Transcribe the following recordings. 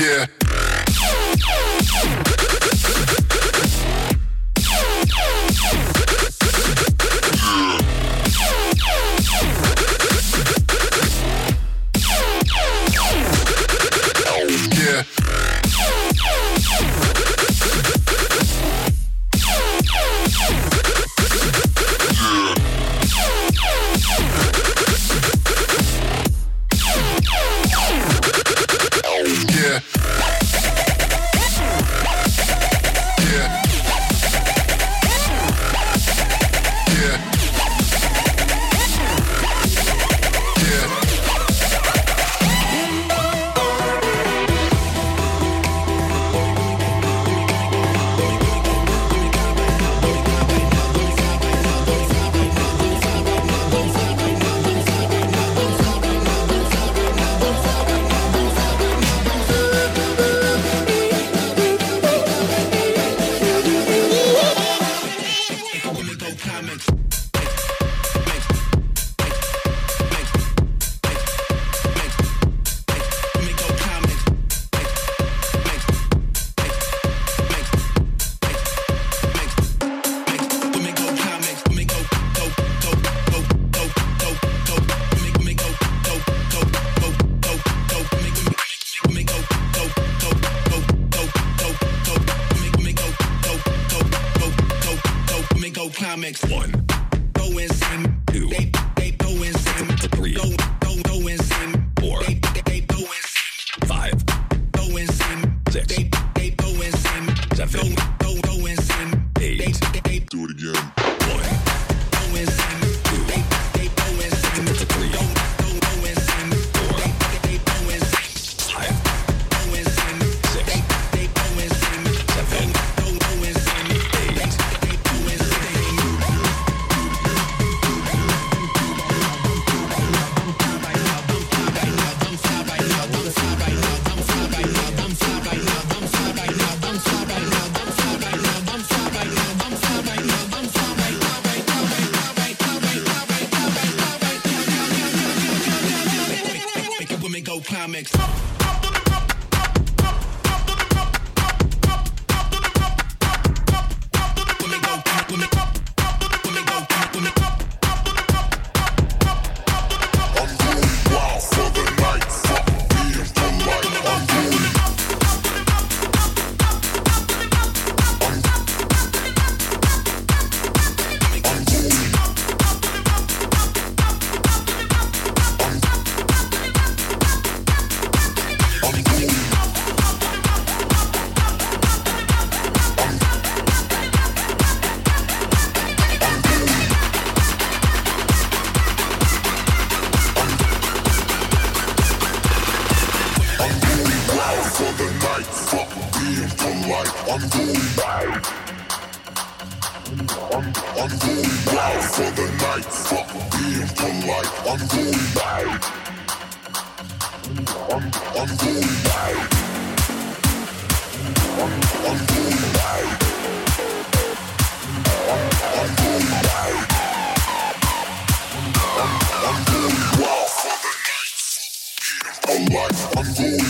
yeah. I'm going wild for the night. I'm alive. I'm going.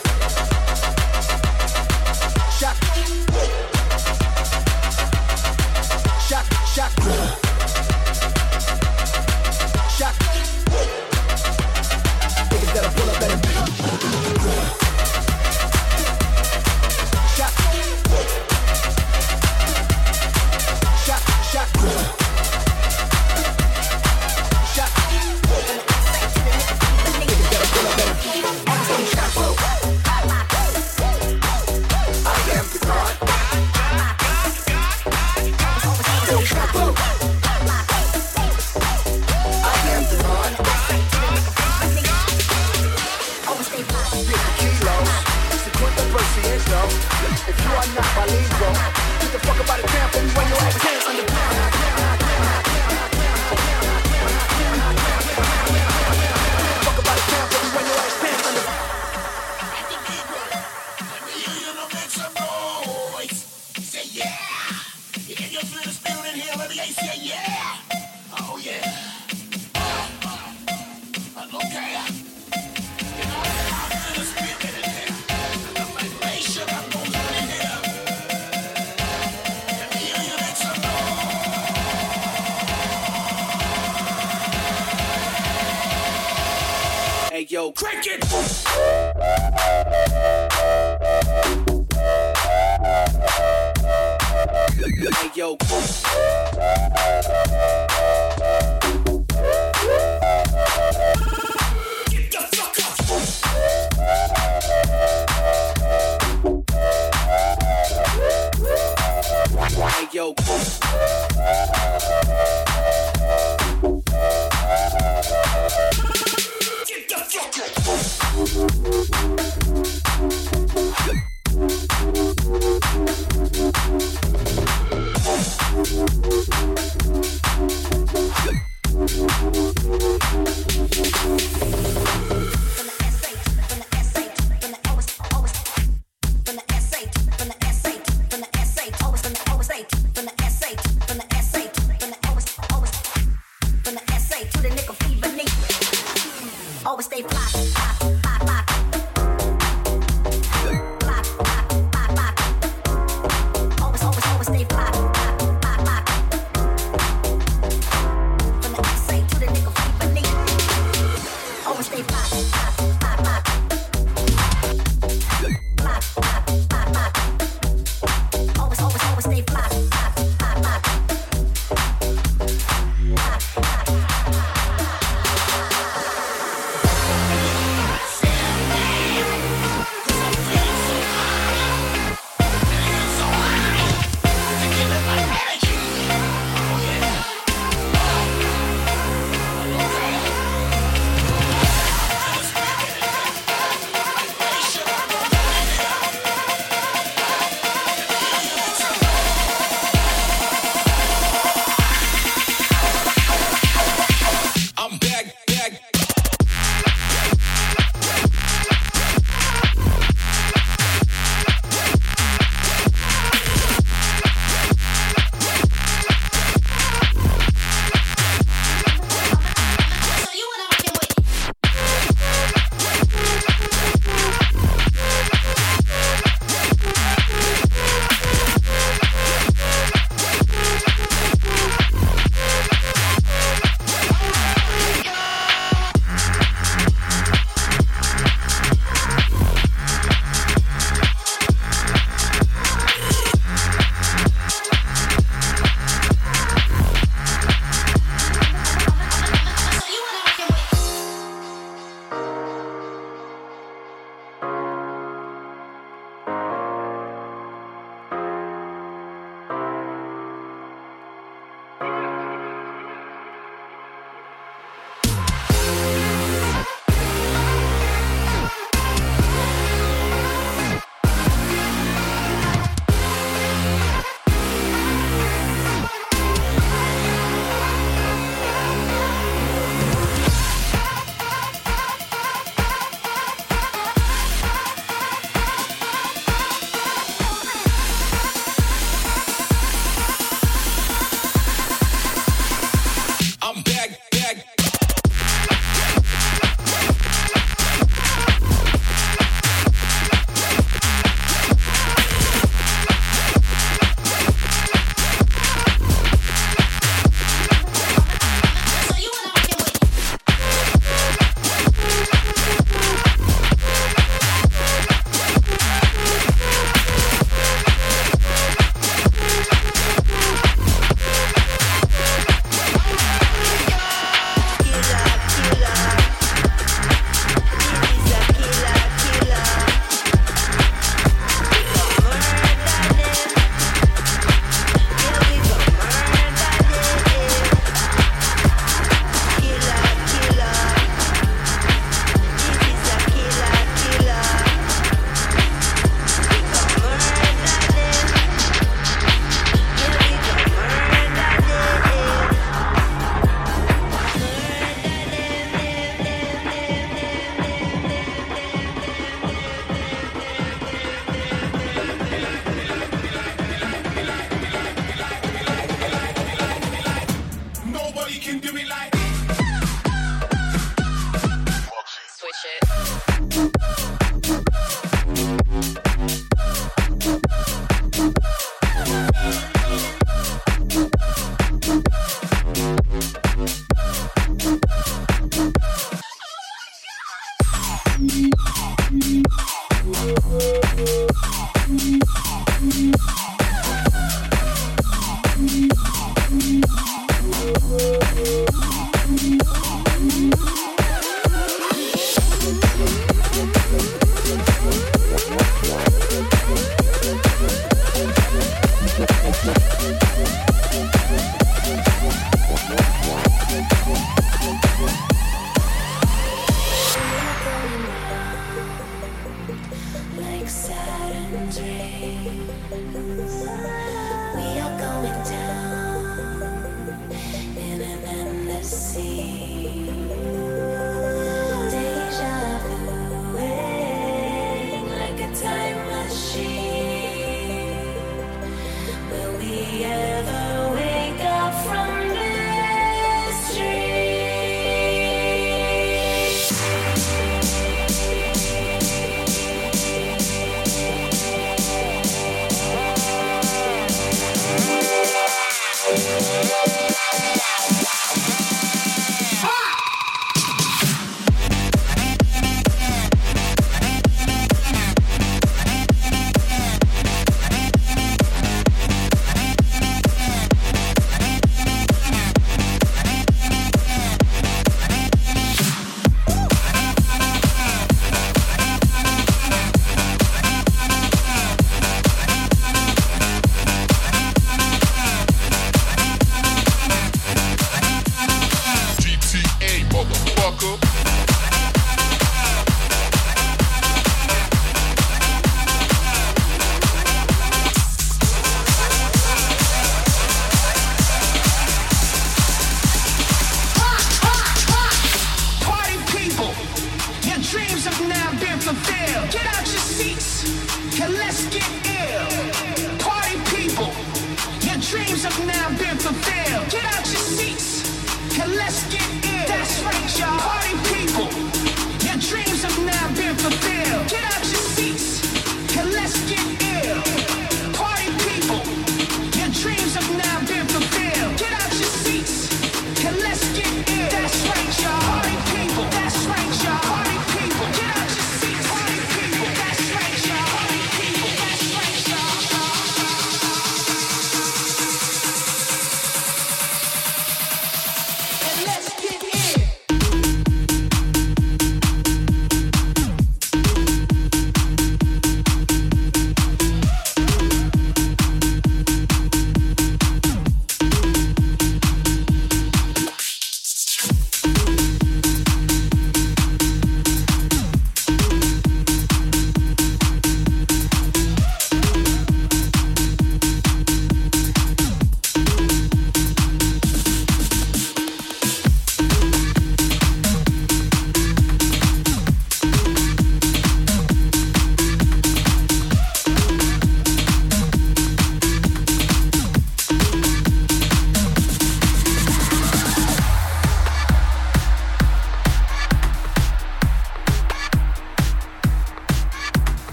Música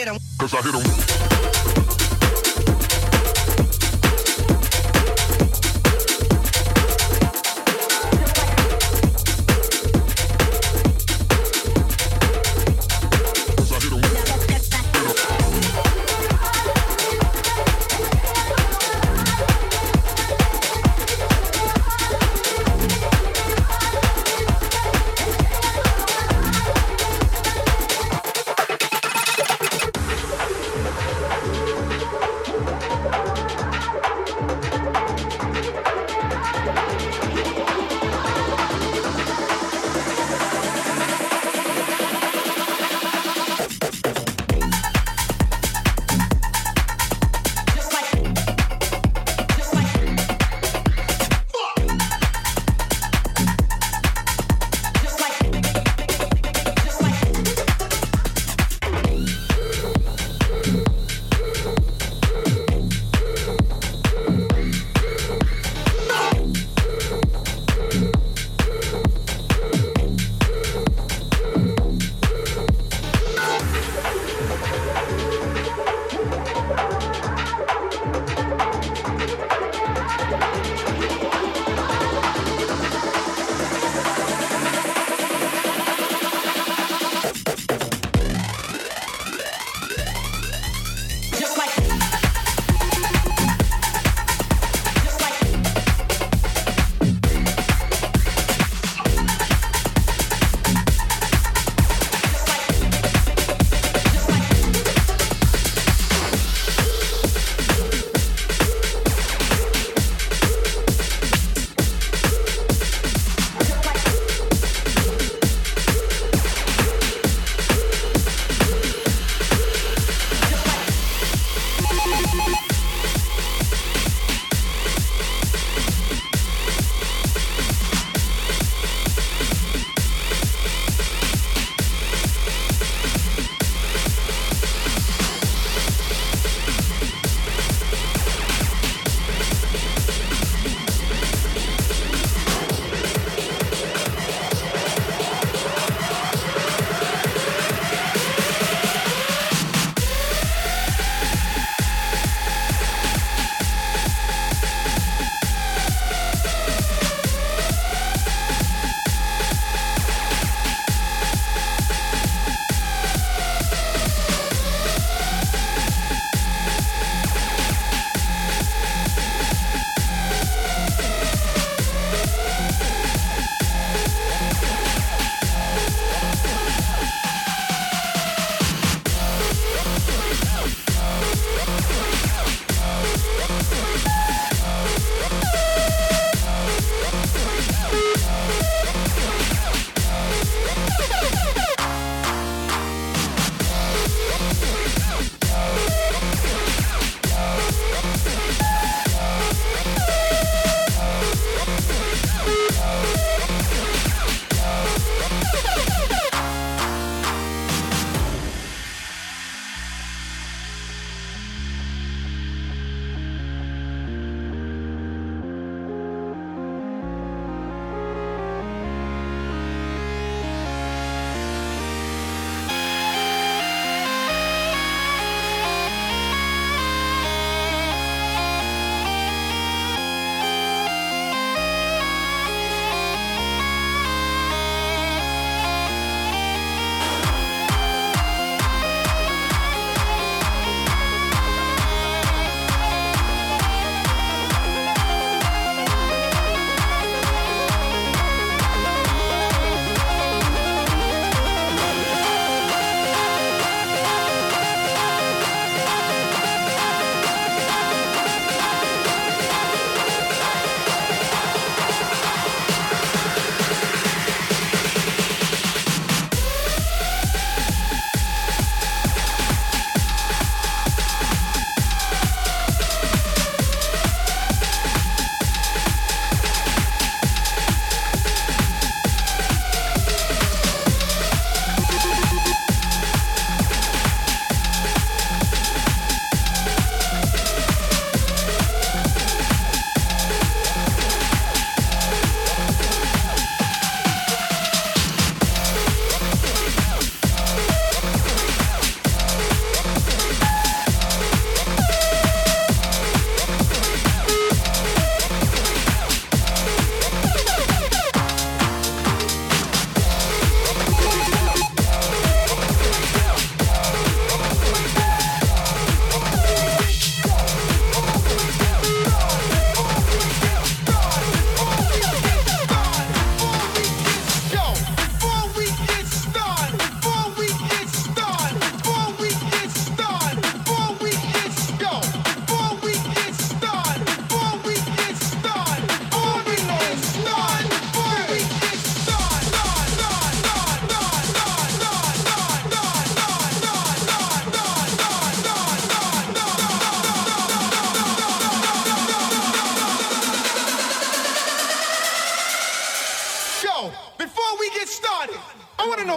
hit him. Cause I hit him.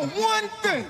One thing.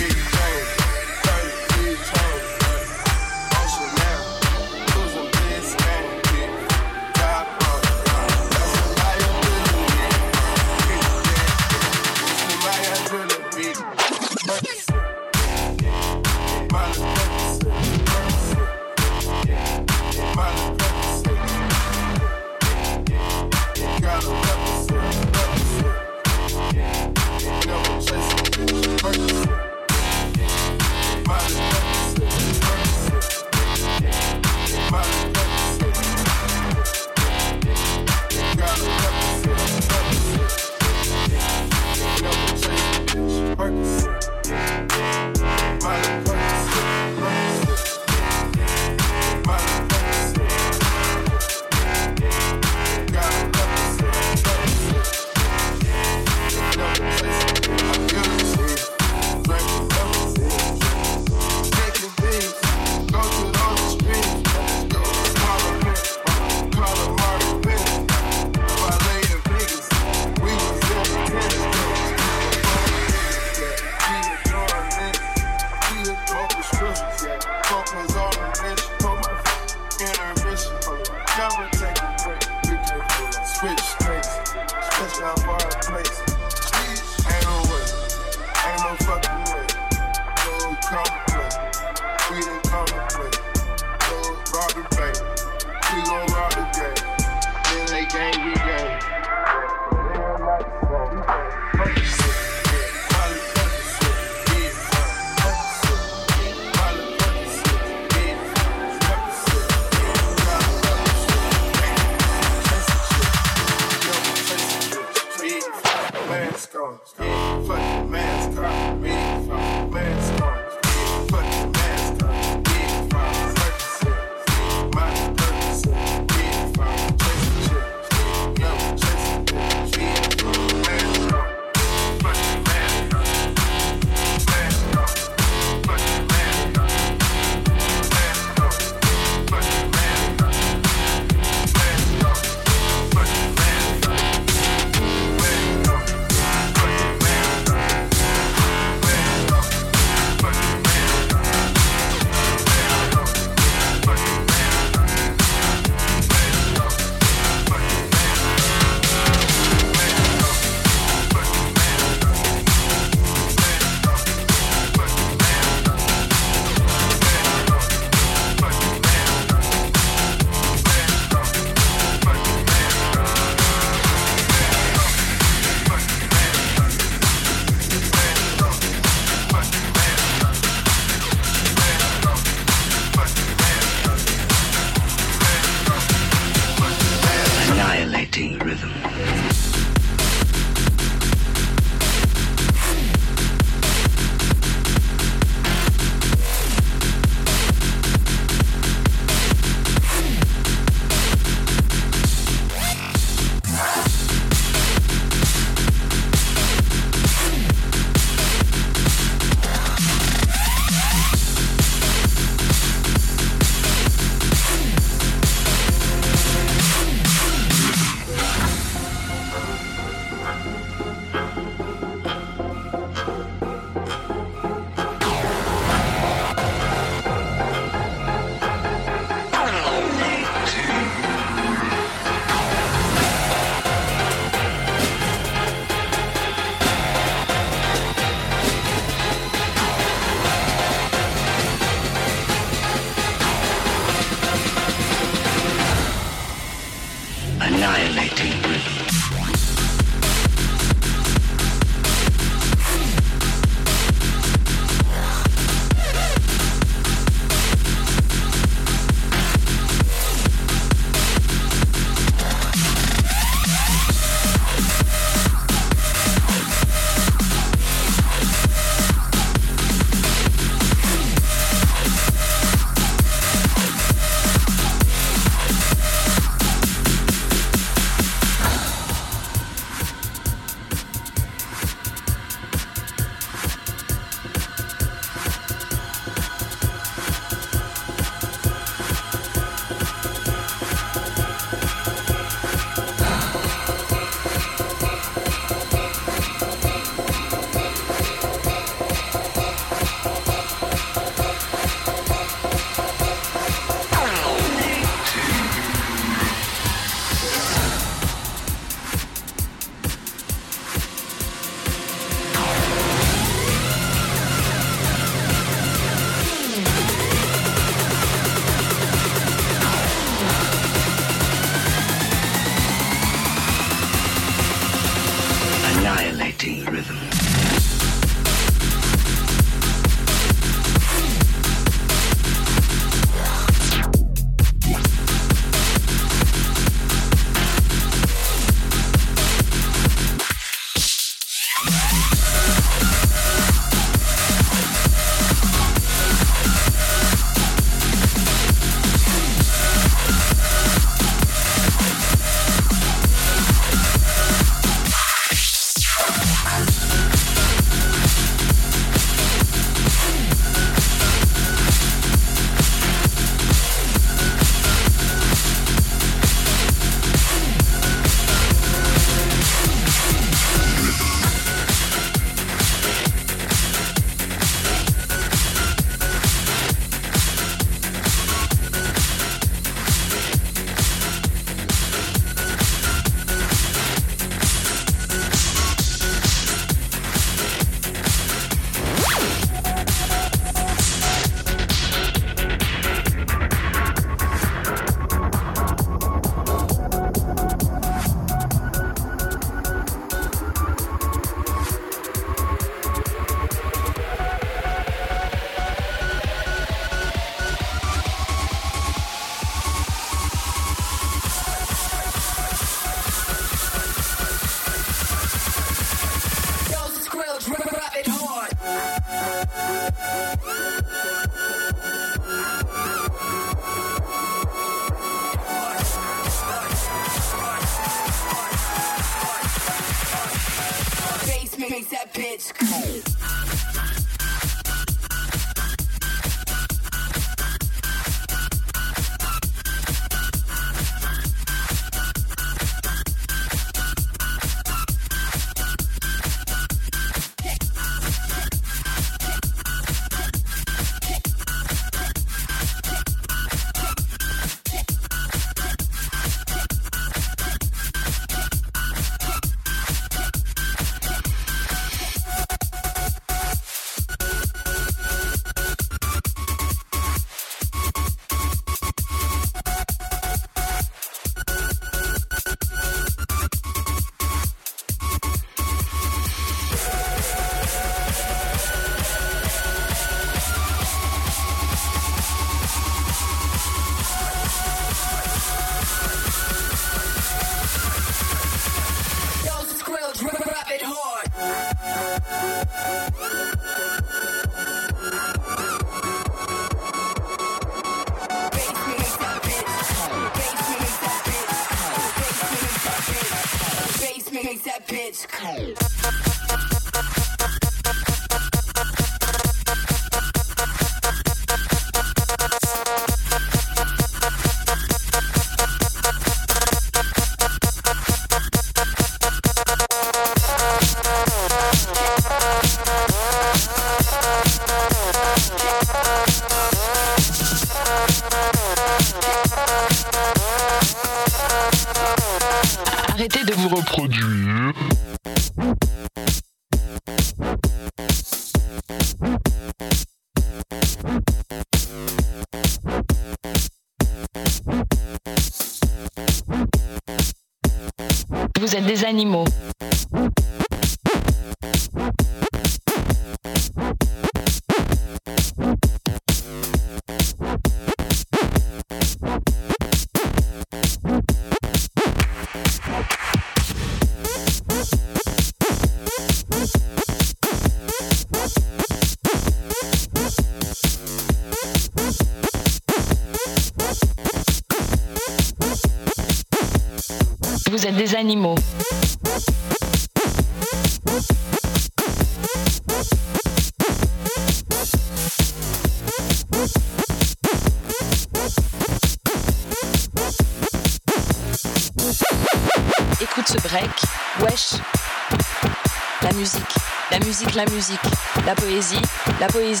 la poésie, la poésie.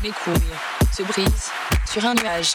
Mes couilles se brisent sur un nuage.